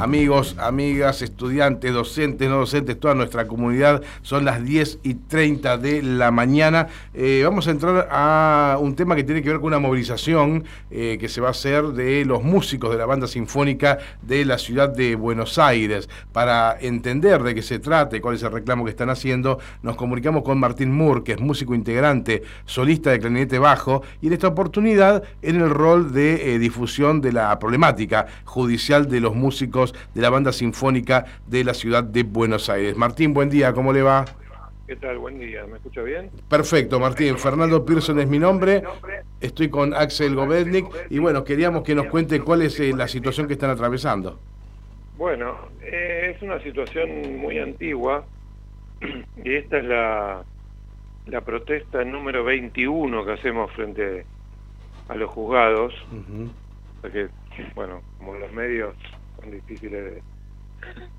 Amigos, amigas, estudiantes, docentes, no docentes, toda nuestra comunidad, son las 10 y 30 de la mañana. Eh, vamos a entrar a un tema que tiene que ver con una movilización eh, que se va a hacer de los músicos de la banda sinfónica de la ciudad de Buenos Aires. Para entender de qué se trata y cuál es el reclamo que están haciendo, nos comunicamos con Martín Moore, que es músico integrante, solista de clarinete bajo, y en esta oportunidad en el rol de eh, difusión de la problemática judicial de los músicos de la Banda Sinfónica de la Ciudad de Buenos Aires. Martín, buen día, ¿cómo le va? ¿Qué tal? Buen día, ¿me escucha bien? Perfecto, Martín. Fernando Pearson es mi nombre. Estoy con Axel Govednik y bueno, queríamos que nos cuente cuál es eh, la situación que están atravesando. Bueno, eh, es una situación muy antigua y esta es la, la protesta número 21 que hacemos frente a los juzgados. Porque, bueno, como los medios son difíciles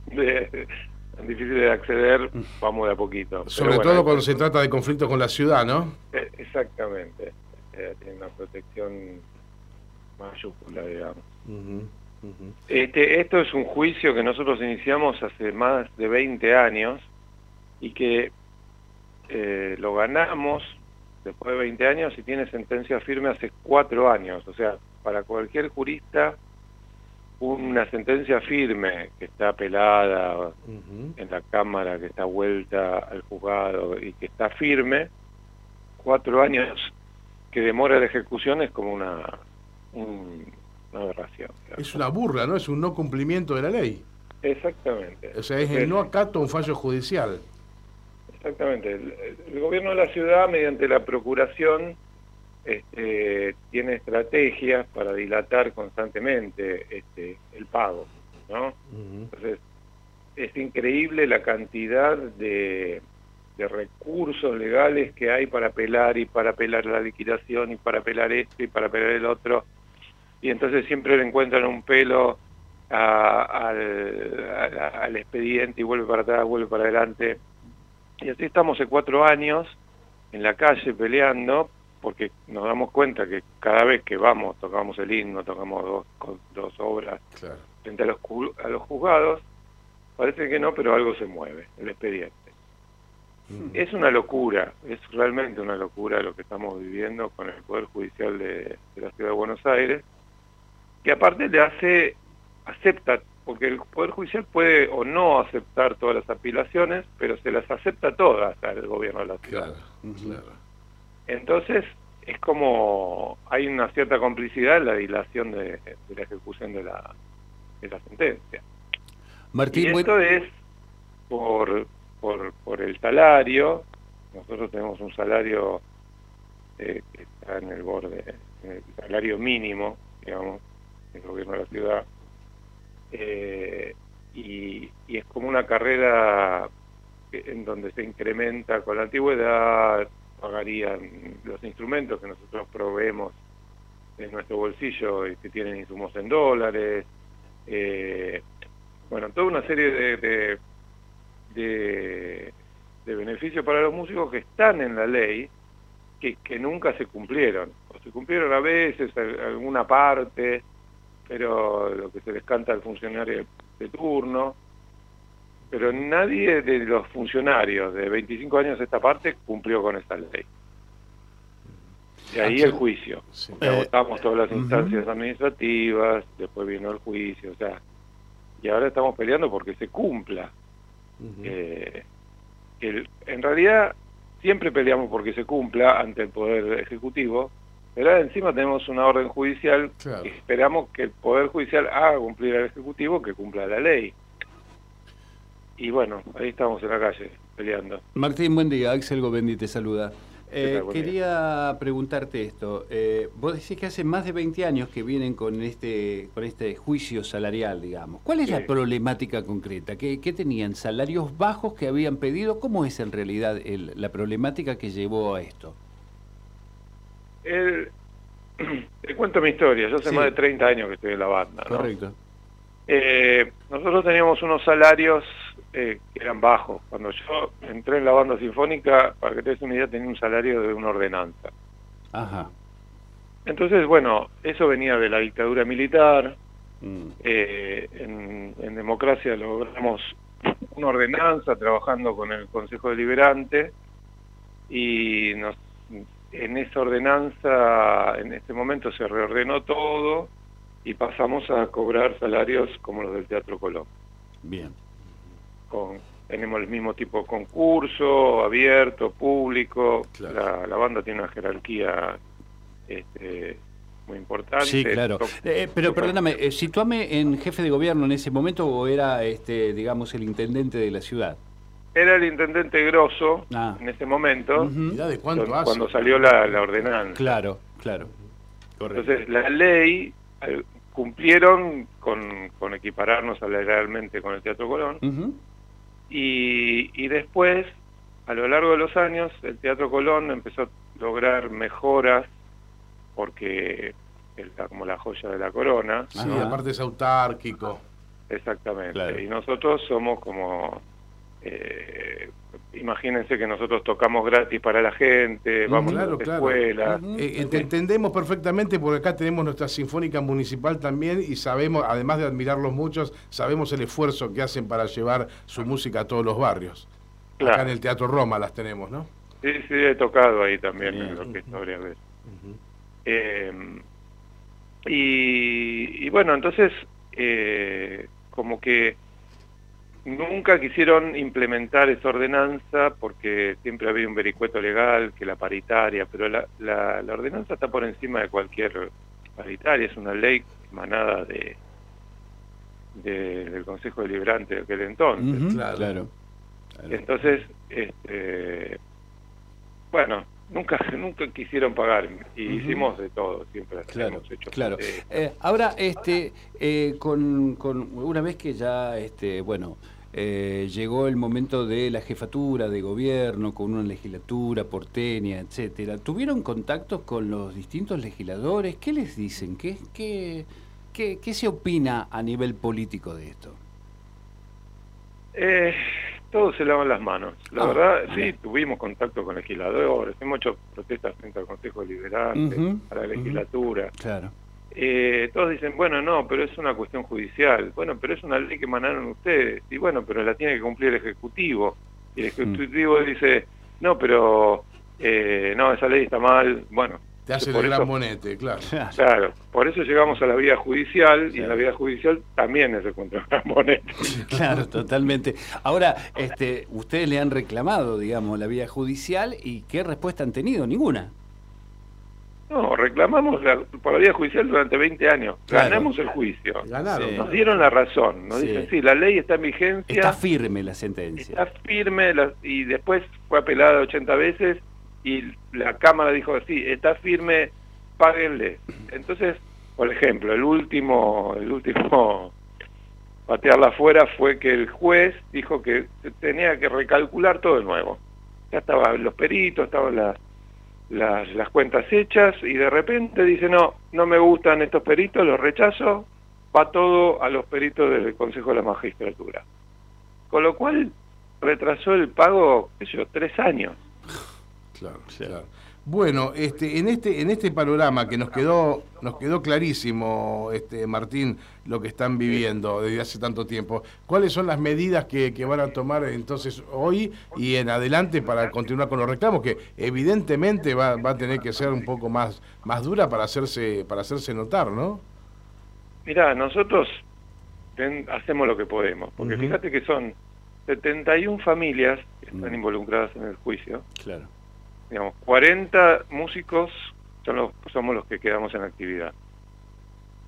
de, difíciles de acceder, vamos de a poquito. Sobre todo cuando se trata de conflictos con la ciudad, ¿no? Eh, exactamente. Eh, tiene una protección mayúscula, digamos. Este, esto es un juicio que nosotros iniciamos hace más de 20 años y que eh, lo ganamos después de 20 años y tiene sentencia firme hace 4 años. O sea, para cualquier jurista una sentencia firme que está apelada en la Cámara, que está vuelta al juzgado y que está firme, cuatro años que demora la ejecución es como una, una aberración. Es una burla, ¿no? Es un no cumplimiento de la ley. Exactamente. O sea, es el no acato a un fallo judicial. Exactamente. el gobierno de la ciudad, mediante la procuración, este, tiene estrategias para dilatar constantemente este, el pago, ¿no? Entonces, es increíble la cantidad de, recursos legales que hay para apelar y para apelar la liquidación y para apelar esto y para apelar el otro. Y entonces siempre le encuentran un pelo al, al expediente y vuelve para atrás, vuelve para adelante. Y así estamos hace cuatro años en la calle peleando porque nos damos cuenta que cada vez que vamos, tocamos el himno, tocamos dos, dos obras frente a los, a los juzgados, parece que no, pero algo se mueve, el expediente. Mm. Es una locura, es realmente una locura lo que estamos viviendo con el Poder Judicial de, la Ciudad de Buenos Aires, que aparte le hace, acepta, porque el Poder Judicial puede o no aceptar todas las apilaciones, pero se las acepta todas al gobierno de la ciudad. claro. Entonces, es como hay una cierta complicidad en la dilación de, la ejecución de la, de la sentencia. Martín, y esto es por, por, por el salario, nosotros tenemos un salario eh, que está en el borde, el salario mínimo, digamos, del gobierno de la ciudad, eh, y, y es como una carrera en donde se incrementa con la antigüedad, pagarían los instrumentos que nosotros proveemos en nuestro bolsillo y que tienen insumos en dólares. Eh, bueno, toda una serie de, de, beneficios para los músicos que están en la ley que, que nunca se cumplieron. O se cumplieron a veces, alguna parte, pero lo que se les canta al funcionario de turno pero nadie de los funcionarios de 25 años de esta parte cumplió con esta ley. Y ahí el juicio. Agotamos todas las instancias administrativas, después vino el juicio, o sea, y ahora estamos peleando porque se cumpla. Eh, en realidad siempre peleamos porque se cumpla ante el Poder Ejecutivo, pero encima tenemos una orden judicial y esperamos que el Poder Judicial haga cumplir al Ejecutivo que cumpla la ley y bueno, ahí estamos en la calle peleando. Martín, buen día. Axel Govendi te saluda. Eh, quería preguntarte esto. Eh, vos decís que hace más de 20 años que vienen con este, con este juicio salarial, digamos. ¿Cuál es la problemática concreta? ¿Qué, tenían? ¿Salarios bajos que habían pedido? ¿Cómo es en realidad la problemática que llevó a esto? te cuento mi historia. Yo hace más de 30 años que estoy en la banda. Correcto. Eh, nosotros teníamos unos salarios eh, eran bajos. Cuando yo entré en la banda sinfónica, para que te des una idea, tenía un salario de una ordenanza. Ajá. Entonces, bueno, eso venía de la dictadura militar. Mm. Eh, en, en, democracia logramos una ordenanza trabajando con el Consejo Deliberante y nos, en esa ordenanza, en este momento se reordenó todo y pasamos a cobrar salarios como los del Teatro Colón. Bien. Con, tenemos el mismo tipo de concurso, abierto, público. La, la, banda tiene una jerarquía este, muy importante. Sí, claro. Eh, pero perdóname, eh, ¿situame en jefe de gobierno en ese momento o era, este, digamos, el intendente de la ciudad? Era el intendente Grosso ah. en ese momento, de cuánto cuando, salió la, la, ordenanza. Claro, claro. Entonces, la ley cumplieron con, con equipararnos salarialmente con el Teatro Colón. Y, y después, a lo largo de los años, el Teatro Colón empezó a lograr mejoras porque está como la joya de la corona. Sí, aparte es autárquico. Exactamente. Y nosotros somos como eh, imagínense que nosotros tocamos gratis para la gente, vamos a la escuela. Eh, entendemos perfectamente porque acá tenemos nuestra Sinfónica Municipal también y sabemos, además de admirarlos muchos, sabemos el esfuerzo que hacen para llevar su música a todos los barrios. Acá en el Teatro Roma las tenemos, ¿no? Sí, sí, he tocado ahí también en que es y, y, bueno, entonces, eh, como que Nunca quisieron implementar esa ordenanza porque siempre había un vericueto legal, que la paritaria, pero la, la, ordenanza está por encima de cualquier paritaria, es una ley emanada de, del Consejo Deliberante de aquel entonces. claro, Entonces, este, bueno, nunca nunca quisieron pagar y hicimos de todo siempre claro, hemos hecho claro. eh, ahora este eh, con, con, una vez que ya este bueno eh, llegó el momento de la jefatura de gobierno con una legislatura porteña etcétera. Tuvieron contactos con los distintos legisladores qué les dicen qué qué qué, qué se opina a nivel político de esto eh, todos se lavan las manos. La ah, verdad, sí, tuvimos contacto con legisladores, hemos hecho protestas frente al Consejo Liberante, a la legislatura. Claro. Eh, todos dicen, bueno, no, pero es una cuestión judicial. Bueno, pero es una ley que emanaron ustedes. Y bueno, pero la tiene que cumplir el Ejecutivo. Y el Ejecutivo dice, no, pero eh, no, esa ley está mal. Bueno, te hace el gran monete, claro. Claro, por eso llegamos a la vía judicial y en la vía judicial también es el gran monete. Claro, totalmente. Ahora, este, ustedes le han reclamado, digamos, la vía judicial y ¿qué respuesta han tenido? Ninguna. No, reclamamos por la vía judicial durante 20 años. Ganamos el juicio. Ganaron. Nos dieron la razón. Nos dicen, sí, la ley está en vigencia. Está firme la sentencia. Está firme y después fue apelada 80 veces y la Cámara dijo así, está firme, páguenle. Entonces, por ejemplo, el último, el último patearla afuera fue que el juez dijo que tenía que recalcular todo de nuevo. Ya estaban los peritos, estaban las, las, las cuentas hechas y de repente dice, no, no me gustan estos peritos, los rechazo, va todo a los peritos del Consejo de la Magistratura. Con lo cual retrasó el pago, qué sé yo, tres años. Claro, Bueno, este, en este, en este panorama que nos quedó, nos quedó clarísimo, este, Martín, lo que están viviendo desde hace tanto tiempo. ¿Cuáles son las medidas que, van a tomar entonces hoy y en adelante para continuar con los reclamos? Que evidentemente va, va a tener que ser un poco más, más dura para hacerse, para hacerse notar, ¿no? Mira, nosotros hacemos lo que podemos, porque fíjate que son 71 familias que están involucradas en el juicio. Claro digamos, 40 músicos son los, somos los que quedamos en actividad.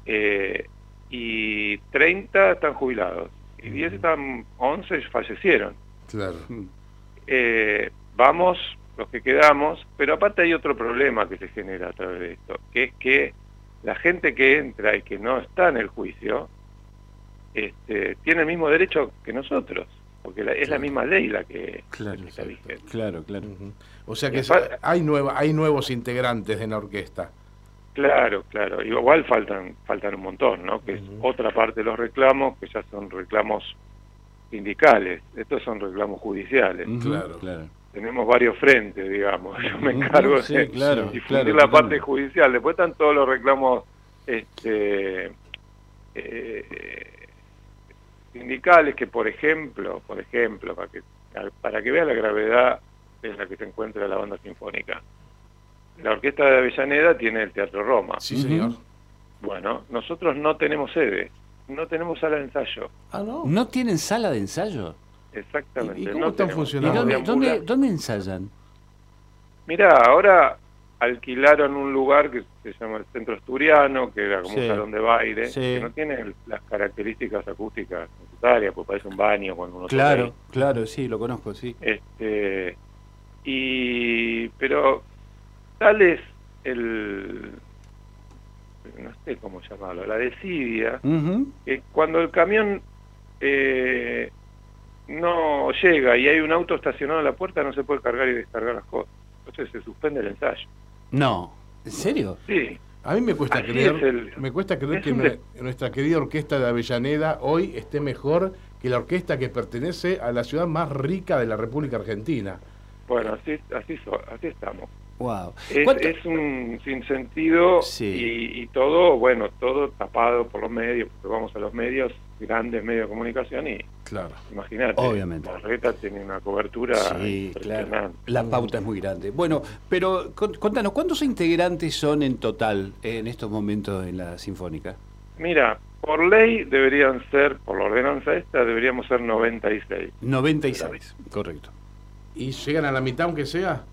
Eh, y 30 están jubilados. Y 10 están, 11 fallecieron. Claro. Eh, vamos los que quedamos, pero aparte hay otro problema que se genera a través de esto, que es que la gente que entra y que no está en el juicio, este, tiene el mismo derecho que nosotros porque es la misma ley la que, claro, está vigente. Claro, claro. O sea que hay, nueva, hay nuevos integrantes en la orquesta. Claro, claro. Igual faltan faltan un montón, ¿no? Que es otra parte de los reclamos, que ya son reclamos sindicales, estos son reclamos judiciales. Claro, claro. Tenemos varios frentes, digamos. Yo me encargo de claro, difundir la parte judicial. Después están todos los reclamos este, eh, sindicales que, por ejemplo, por ejemplo, para que para que vea la gravedad en la que se encuentra la banda sinfónica. La orquesta de Avellaneda tiene el Teatro Roma. Sí, señor. Bueno, nosotros no tenemos sede, no tenemos sala de ensayo. Ah, no. ¿No tienen sala de ensayo? Exactamente. ¿Y, cómo están funcionando? dónde, dónde, ensayan? Mira, ahora alquilaron un lugar que se llama el Centro Asturiano, que era como un salón de baile, que no tiene las características acústicas necesarias, porque parece un baño cuando uno Claro, claro, sí, lo conozco, sí. Este, y, pero tal es el, no sé cómo llamarlo, la desidia, que cuando el camión eh, no llega y hay un auto estacionado en la puerta, no se puede cargar y descargar las cosas. Entonces se suspende el ensayo. No, ¿en serio? Sí. A mí me cuesta creer, me cuesta creer que nuestra querida orquesta de Avellaneda hoy esté mejor que la orquesta que pertenece a la ciudad más rica de la República Argentina. Bueno, así, así, así estamos. Wow. Es, un sinsentido y, y, todo, bueno, todo tapado por los medios, porque vamos a los medios, grandes medios de comunicación y claro. imagínate, Obviamente. la reta tiene una cobertura sí, claro. La pauta es muy grande. Bueno, pero contanos, ¿cuántos integrantes son en total en estos momentos en la Sinfónica? Mira, por ley deberían ser, por la ordenanza esta, deberíamos ser 96. 96, correcto. ¿Y llegan a la mitad aunque sea?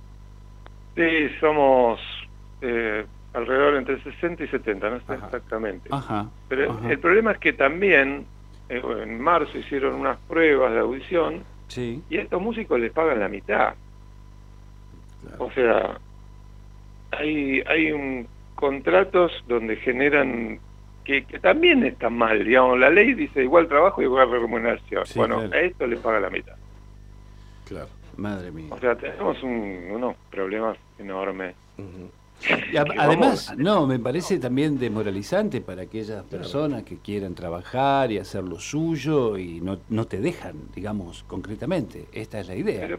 Sí, somos eh, alrededor entre 60 y 70, no sé exactamente. Ajá, Pero el problema es que también en marzo hicieron unas pruebas de audición sí. y a estos músicos les pagan la mitad. O sea, hay, hay un, contratos donde generan que, también están mal, digamos, la ley dice igual trabajo y igual remuneración. bueno, a esto les paga la mitad. Claro. Madre mía. O sea, tenemos unos problemas enormes. Además, no, me parece también demoralizante para aquellas personas que quieran trabajar y hacer lo suyo y no, no te dejan, digamos, concretamente. Esta es la idea.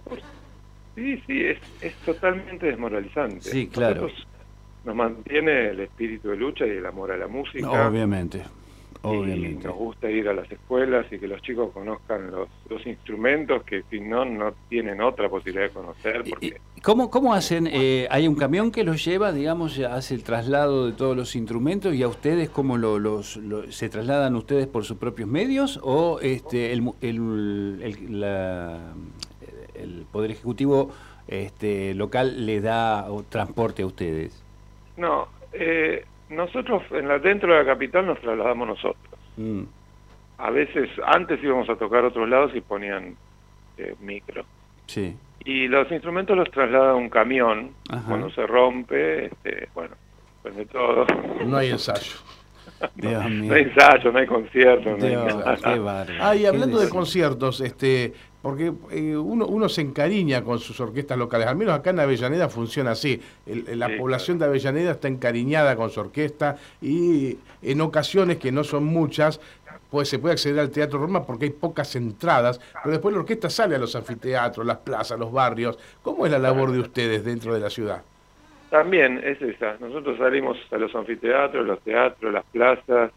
sí, sí, es, es totalmente desmoralizante. Sí, claro. nos mantiene el espíritu de lucha y el amor a la música. obviamente. Obviamente. nos gusta ir a las escuelas y que los chicos conozcan los, instrumentos que si no, no tienen otra posibilidad de conocer. Porque... ¿Cómo, ¿Cómo hacen? Eh, ¿Hay un camión que los lleva, digamos, hace el traslado de todos los instrumentos y a ustedes cómo lo, los, se trasladan ustedes por sus propios medios o este el, el, el Poder Ejecutivo este, local le da transporte a ustedes? No, eh, nosotros en la, dentro de la capital nos trasladamos nosotros. Mm. A veces, antes íbamos a tocar otros lados y ponían eh, micro. Sí. Y los instrumentos los traslada un camión. Cuando se rompe, este, bueno, pues de todo. No hay ensayo. No, hay ensayo, no hay concierto. No hay ah, y hablando de conciertos, este, porque eh, uno, uno se encariña con sus orquestas locales, al menos acá en Avellaneda funciona así, la población de Avellaneda está encariñada con su orquesta y en ocasiones, que no son muchas, pues se puede acceder al Teatro Roma porque hay pocas entradas, pero después la orquesta sale a los anfiteatros, las plazas, los barrios. ¿Cómo es la labor de ustedes dentro de la ciudad? También es esa, nosotros salimos a los anfiteatros, los teatros, las plazas,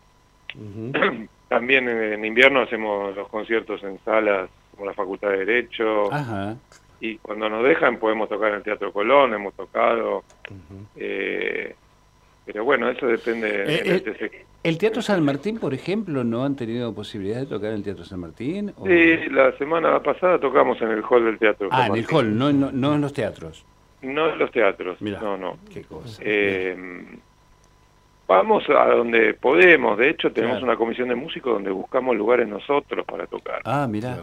también en invierno hacemos los conciertos en salas como la Facultad de Derecho. Y cuando nos dejan podemos tocar en el Teatro Colón, hemos tocado. Eh, pero bueno, eso depende. Eh, eh, el, Teatro San Martín, por ejemplo, no han tenido posibilidad de tocar en el Teatro San Martín? Sí, la semana pasada tocamos en el hall del Teatro. Ah, en el hall, no, no, en los teatros. No en los teatros, no, no. Qué cosa. vamos a donde podemos, de hecho tenemos una comisión de músicos donde buscamos lugares nosotros para tocar. Ah, mira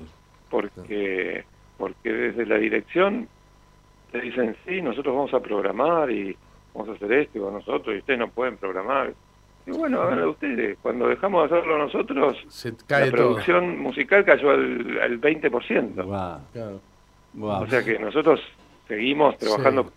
porque, porque desde la dirección te dicen, sí, nosotros vamos a programar y vamos a hacer esto con nosotros y ustedes no pueden programar. Y bueno, háganlo ustedes. Cuando dejamos de hacerlo nosotros, la producción musical cayó al, al 20%. O sea que nosotros seguimos trabajando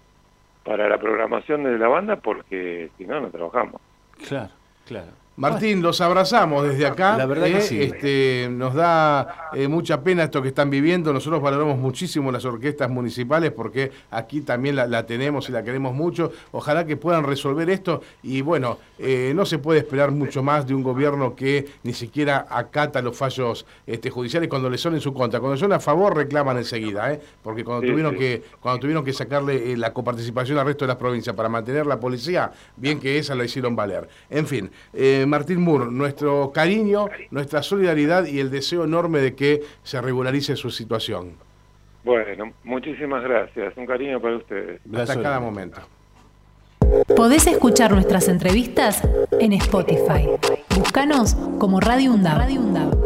para la programación de la banda porque si no, no trabajamos. Claro, claro. Martín, los abrazamos desde acá. La verdad que eh, sí. Este, nos da eh, mucha pena esto que están viviendo. Nosotros valoramos muchísimo las orquestas municipales porque aquí también la, tenemos y la queremos mucho. Ojalá que puedan resolver esto y bueno, eh, no se puede esperar mucho más de un gobierno que ni siquiera acata los fallos este, judiciales cuando le son en su contra. Cuando son a favor reclaman enseguida, ¿eh? porque cuando tuvieron que cuando tuvieron que sacarle la coparticipación al resto de las provincias para mantener la policía, bien que esa la hicieron valer. En fin. Martín Moore, nuestro cariño, nuestra solidaridad y el deseo enorme de que se regularice su situación. Bueno, muchísimas gracias. Un cariño para ustedes. Hasta cada momento. Podés escuchar nuestras entrevistas en Spotify. Búscanos como Radio UNDAB.